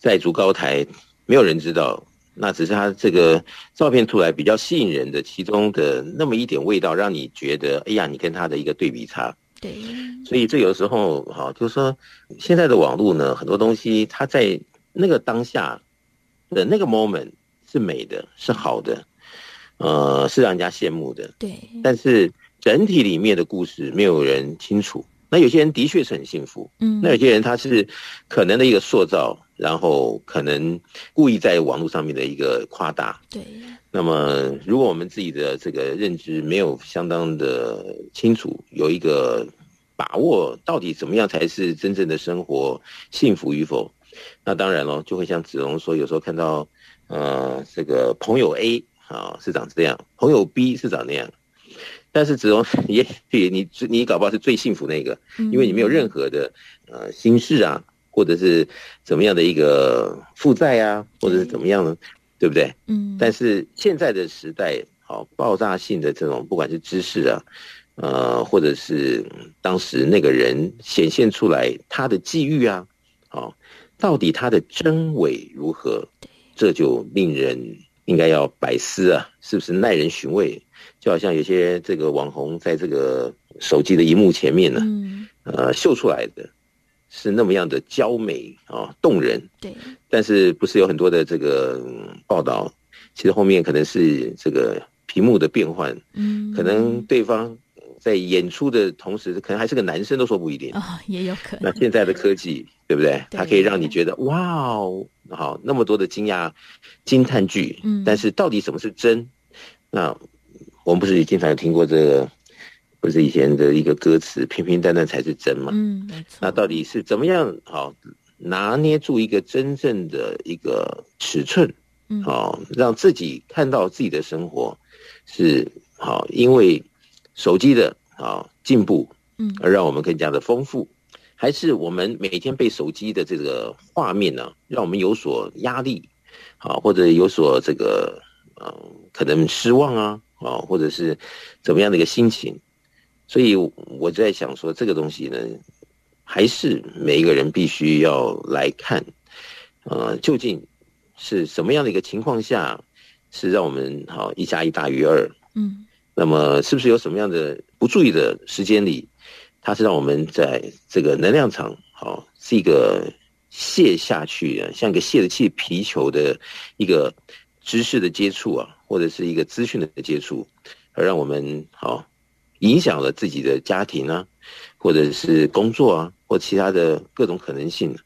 债筑高台，没有人知道，那只是他这个照片出来比较吸引人的其中的那么一点味道，让你觉得，哎呀，你跟他的一个对比差，对，所以这有时候哈，就是说现在的网络呢，很多东西它在那个当下的那个 moment 是美的，是好的，呃，是让人家羡慕的，对，但是。整体里面的故事没有人清楚。那有些人的确是很幸福，嗯，那有些人他是可能的一个塑造，然后可能故意在网络上面的一个夸大。对。那么，如果我们自己的这个认知没有相当的清楚，有一个把握，到底怎么样才是真正的生活幸福与否？那当然了，就会像子龙说，有时候看到，呃，这个朋友 A 啊是长这样，朋友 B 是长那样。但是子龙也许你你搞不好是最幸福那个，因为你没有任何的呃心事啊，或者是怎么样的一个负债啊，或者是怎么样呢，对不对？嗯。但是现在的时代，好爆炸性的这种，不管是知识啊，呃，或者是当时那个人显现出来他的际遇啊，哦，到底他的真伪如何？这就令人应该要百思啊，是不是耐人寻味？就好像有些这个网红在这个手机的荧幕前面呢，嗯、呃，秀出来的是那么样的娇美啊，动人。对。但是不是有很多的这个报道？其实后面可能是这个屏幕的变换，嗯，可能对方在演出的同时，可能还是个男生都说不一定啊、哦，也有可能。那现在的科技，对不对？它可以让你觉得哇哦，好那么多的惊讶惊叹句，嗯，但是到底什么是真？那我们不是也经常有听过这个，不是以前的一个歌词“平平淡淡才是真”嘛？嗯，没错。那到底是怎么样好拿捏住一个真正的一个尺寸？嗯好，让自己看到自己的生活是好，因为手机的啊进步，嗯，而让我们更加的丰富，还是我们每天被手机的这个画面呢，让我们有所压力，啊，或者有所这个嗯，可能失望啊，啊，或者是怎么样的一个心情？所以我在想说，这个东西呢，还是每一个人必须要来看，呃，究竟。是什么样的一个情况下，是让我们好一加一大于二？嗯，那么是不是有什么样的不注意的时间里，它是让我们在这个能量场好是一个泄下去啊，像一个泄了气皮球的一个知识的接触啊，或者是一个资讯的接触，而让我们好影响了自己的家庭啊，或者是工作啊，或其他的各种可能性，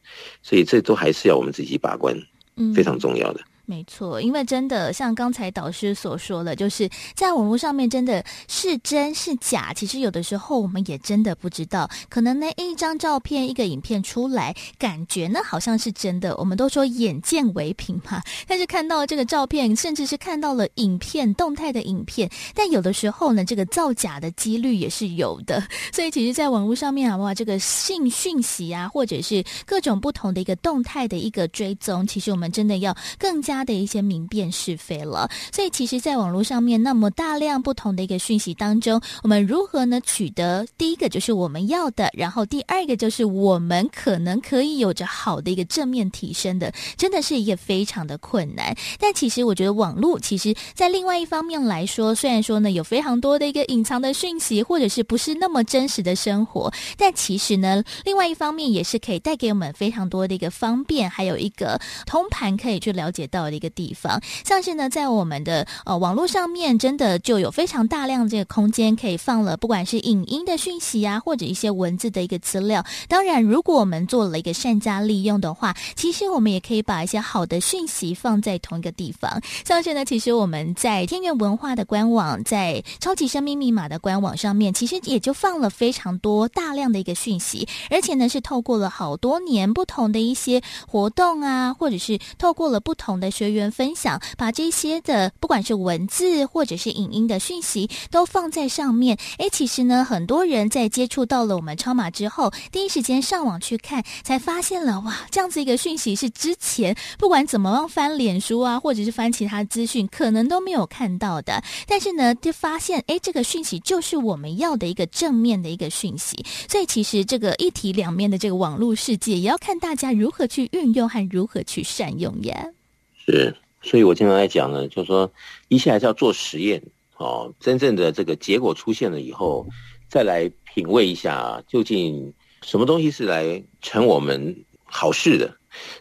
所以这都还是要我们自己把关。嗯，非常重要的。没错，因为真的像刚才导师所说的，就是在网络上面真的是真是假，其实有的时候我们也真的不知道。可能呢，一张照片、一个影片出来，感觉呢好像是真的。我们都说眼见为凭嘛，但是看到这个照片，甚至是看到了影片动态的影片，但有的时候呢，这个造假的几率也是有的。所以，其实，在网络上面啊，哇，这个信讯息啊，或者是各种不同的一个动态的一个追踪，其实我们真的要更加。他的一些明辨是非了，所以其实，在网络上面那么大量不同的一个讯息当中，我们如何呢取得第一个就是我们要的，然后第二个就是我们可能可以有着好的一个正面提升的，真的是一个非常的困难。但其实我觉得网络其实在另外一方面来说，虽然说呢有非常多的一个隐藏的讯息，或者是不是那么真实的生活，但其实呢另外一方面也是可以带给我们非常多的一个方便，还有一个通盘可以去了解到。的一个地方，像是呢，在我们的呃网络上面，真的就有非常大量这个空间可以放了，不管是影音的讯息啊，或者一些文字的一个资料。当然，如果我们做了一个善加利用的话，其实我们也可以把一些好的讯息放在同一个地方。像是呢，其实我们在天元文化的官网，在超级生命密码的官网上面，其实也就放了非常多大量的一个讯息，而且呢，是透过了好多年不同的一些活动啊，或者是透过了不同的。学员分享，把这些的不管是文字或者是影音的讯息都放在上面。诶，其实呢，很多人在接触到了我们超码之后，第一时间上网去看，才发现了哇，这样子一个讯息是之前不管怎么样翻脸书啊，或者是翻其他资讯，可能都没有看到的。但是呢，就发现诶，这个讯息就是我们要的一个正面的一个讯息。所以其实这个一体两面的这个网络世界，也要看大家如何去运用和如何去善用呀。是，所以我经常在讲呢，就是说，一切还是要做实验哦。真正的这个结果出现了以后，再来品味一下，究竟什么东西是来成我们好事的，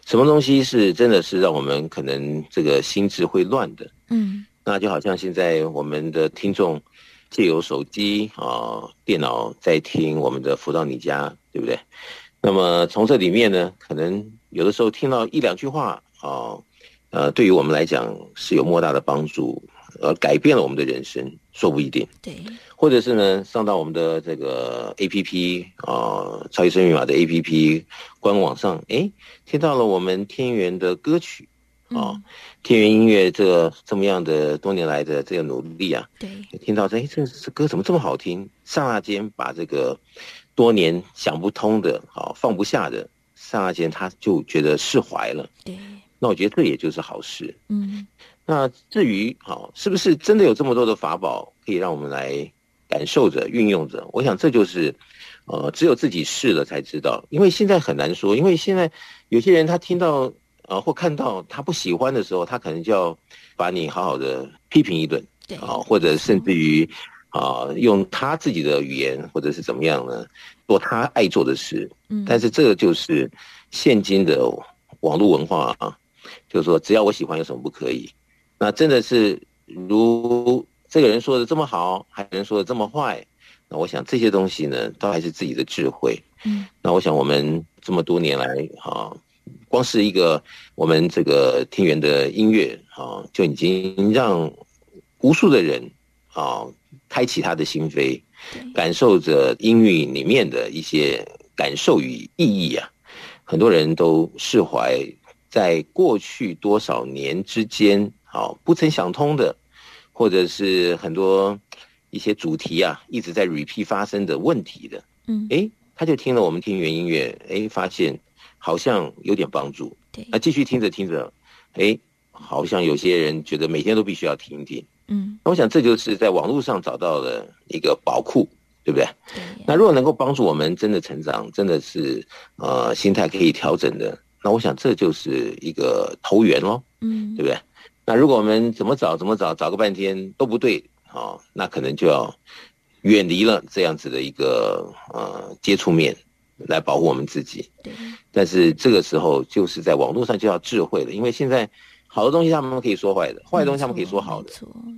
什么东西是真的是让我们可能这个心智会乱的。嗯，那就好像现在我们的听众借由手机啊、哦、电脑在听我们的福到你家，对不对？那么从这里面呢，可能有的时候听到一两句话啊。哦呃，对于我们来讲是有莫大的帮助，呃，改变了我们的人生，说不一定。对，或者是呢，上到我们的这个 A P P 啊、呃，超级生命密码的 A P P 官网上，哎，听到了我们天元的歌曲啊、天元音乐这这么样的多年来的这个努力啊，对，听到这，哎，这这歌怎么这么好听？刹那间把这个多年想不通的、好、呃、放不下的，刹那间他就觉得释怀了。对。那我觉得这也就是好事。嗯，那至于好是不是真的有这么多的法宝可以让我们来感受着、运用着？我想这就是呃，只有自己试了才知道。因为现在很难说，因为现在有些人他听到呃或看到他不喜欢的时候，他可能就要把你好好的批评一顿，对啊，或者甚至于啊用他自己的语言或者是怎么样呢，做他爱做的事。嗯，但是这个就是现今的网络文化啊，就是说只要我喜欢，有什么不可以？那真的是如这个人说的这么好，还有人说的这么坏。那我想这些东西呢，都还是自己的智慧。嗯，那我想我们这么多年来，哈，光是一个我们这个天元的音乐，啊，就已经让无数的人，啊，开启他的心扉，感受着音乐里面的一些感受与意义啊。很多人都释怀，在过去多少年之间，啊，不曾想通的，或者是很多。一些主题啊，一直在 repeat 发生的问题的，嗯，诶，他就听了我们听原音乐，诶，发现好像有点帮助，对，那继续听着听着，诶，好像有些人觉得每天都必须要听一听，嗯，那我想这就是在网络上找到了一个宝库，对不？对。那如果能够帮助我们真的成长，真的是呃心态可以调整的，那我想这就是一个投缘喽，嗯，对不对？那如果我们怎么找怎么找，找个半天都不对。哦，那可能就要远离了这样子的一个呃接触面，来保护我们自己。对。但是这个时候就是在网络上就要智慧了，因为现在。好的东西他们可以说坏的，坏的东西他们可以说好的，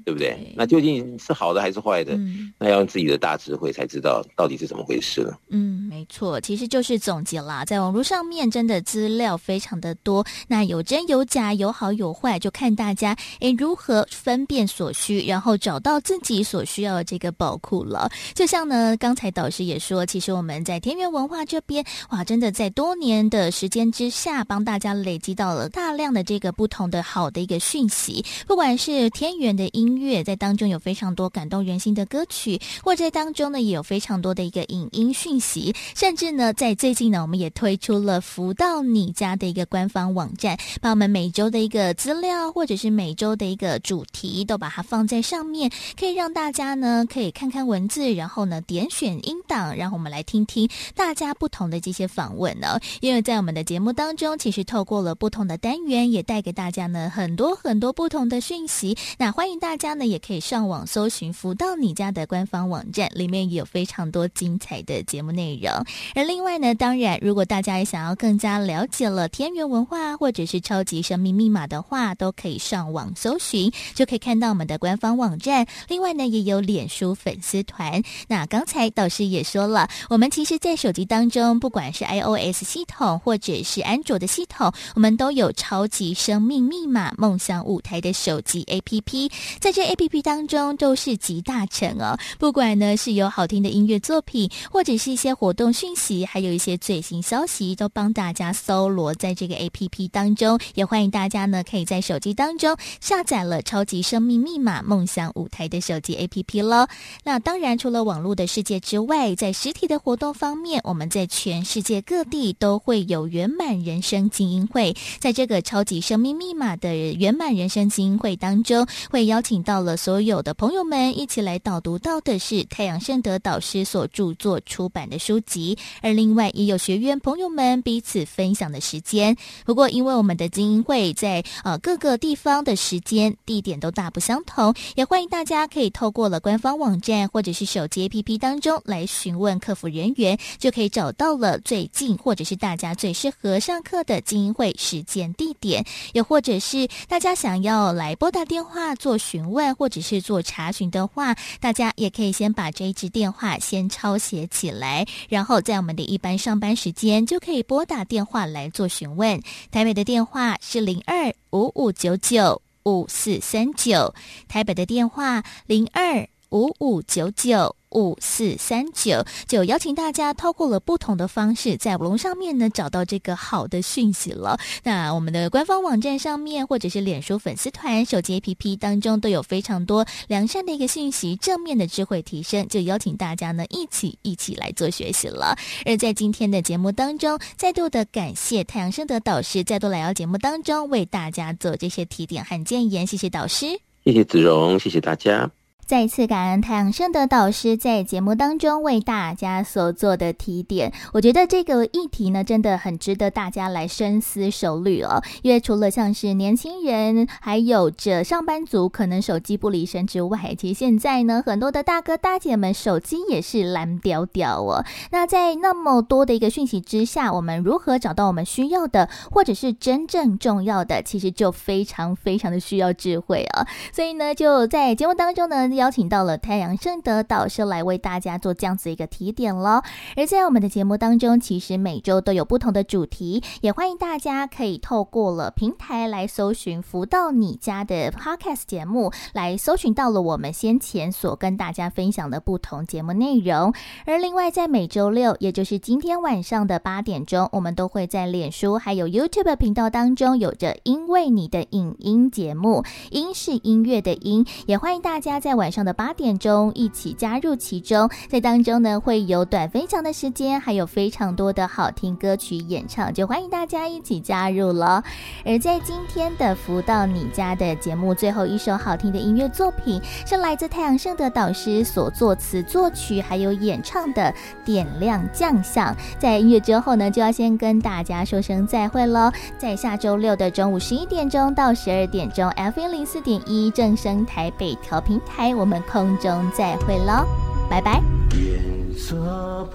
对不对？对，那究竟是好的还是坏的？嗯，那要用自己的大智慧才知道到底是怎么回事了。嗯，没错，其实就是总结啦，在网络上面真的资料非常的多，那有真有假，有好有坏，就看大家诶如何分辨所需，然后找到自己所需要的这个宝库了。就像呢，刚才导师也说，其实我们在田园文化这边，哇，真的在多年的时间之下，帮大家累积到了大量的这个不同的。好的一个讯息，不管是天元的音乐，在当中有非常多感动人心的歌曲，或者在当中呢也有非常多的一个影音讯息，甚至呢在最近呢，我们也推出了福到你家的一个官方网站，把我们每周的一个资料或者是每周的一个主题都把它放在上面，可以让大家呢可以看看文字，然后呢点选音档，然后我们来听听大家不同的这些访问呢，因为在我们的节目当中，其实透过了不同的单元，也带给大家很多很多不同的讯息，那欢迎大家呢，也可以上网搜寻“福到你家”的官方网站，里面也有非常多精彩的节目内容。而另外呢，当然，如果大家也想要更加了解了天元文化或者是超级生命密码的话，都可以上网搜寻，就可以看到我们的官方网站。另外呢，也有脸书粉丝团。那刚才导师也说了，我们其实，在手机当中，不管是 iOS 系统或者是安卓的系统，我们都有超级生命密密码梦想舞台的手机 APP，在这 APP 当中都是集大成哦。不管呢是有好听的音乐作品，或者是一些活动讯息，还有一些最新消息，都帮大家搜罗在这个 APP 当中。也欢迎大家呢可以在手机当中下载了超级生命密码梦想舞台的手机 APP 喽。那当然，除了网络的世界之外，在实体的活动方面，我们在全世界各地都会有圆满人生精英会，在这个超级生命密码的圆满人生精英会当中，会邀请到了所有的朋友们一起来导读到的是太阳圣德导师所著作出版的书籍，而另外也有学员朋友们彼此分享的时间。不过，因为我们的精英会在呃各个地方的时间地点都大不相同，也欢迎大家可以透过了官方网站或者是手机 APP 当中来询问客服人员，就可以找到了最近或者是大家最适合上课的精英会时间地点，又或者是。大家想要来拨打电话做询问或者是做查询的话，大家也可以先把这一支电话先抄写起来，然后在我们的一般上班时间就可以拨打电话来做询问。台北的电话是零二五五九九五四三九，台北的电话零二五五九九。五四三九，就邀请大家透过了不同的方式，在网络上面呢找到这个好的讯息了。那我们的官方网站上面，或者是脸书粉丝团、手机 APP 当中，都有非常多良善的一个讯息，正面的智慧提升，就邀请大家呢一起一起来做学习了。而在今天的节目当中，再度的感谢太阳盛德导师再度来到节目当中，为大家做这些提点和建言。谢谢导师，谢谢子荣，谢谢大家。再次感恩太阳盛德导师在节目当中为大家所做的提点。我觉得这个议题呢，真的很值得大家来深思熟虑哦。因为除了像是年轻人，还有着上班族，可能手机不离身之外，其实现在呢，很多的大哥大姐们手机也是蓝屌屌哦。那在那么多的一个讯息之下，我们如何找到我们需要的，或者是真正重要的，其实就非常非常的需要智慧、哦。所以呢，就在节目当中呢。邀请到了太阳盛德导师来为大家做这样子一个提点喽。而在我们的节目当中，其实每周都有不同的主题，也欢迎大家可以透过了平台来搜寻“福到你家”的 Podcast 节目，来搜寻到了我们先前所跟大家分享的不同节目内容。而另外，在每周六，也就是今天晚上的八点钟，我们都会在脸书还有 YouTube 频道当中有着“因为你的影音”节目，“音”是音乐的“音”，也欢迎大家在晚。晚上的八点钟，一起加入其中，在当中呢会有短分享的时间，还有非常多的好听歌曲演唱，就欢迎大家一起加入了。而在今天的福到你家的节目，最后一首好听的音乐作品是来自太阳盛德导师所作词作曲还有演唱的《点亮将相》。在音乐之后呢，就要先跟大家说声再会喽。在下周六的中午十一点钟到十二点钟，FM 零四点一正声台北调频台。我们空中再会喽，拜拜。愿做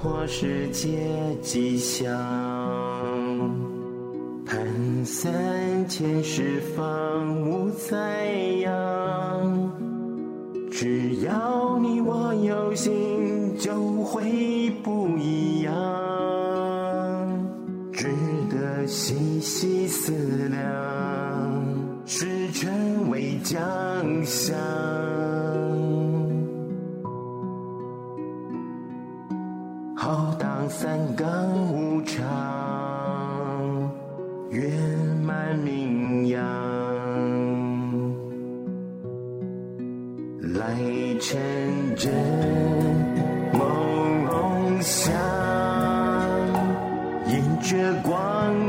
破世界吉祥，盘散千世方无灾殃。只要你我有心，就会不一样，值得细细思量，实成为将相。三纲无常，月满名扬，来成真梦梦想，迎着光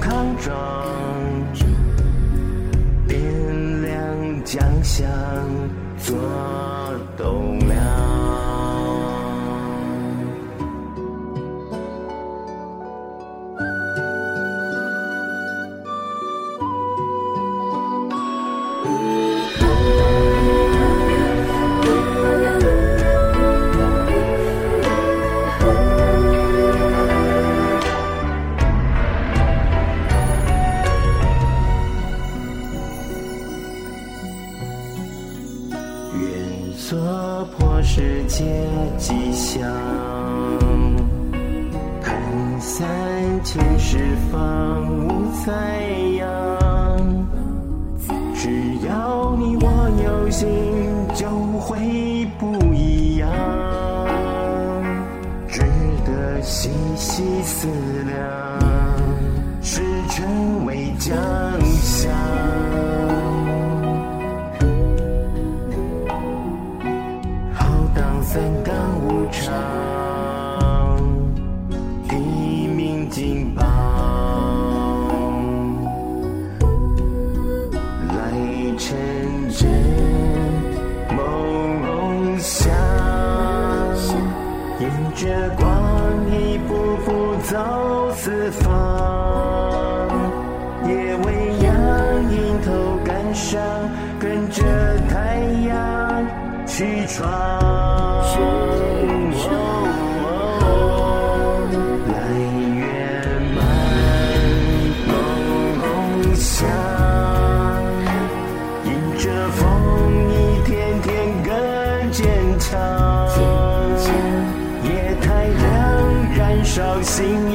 康庄，点亮江乡，信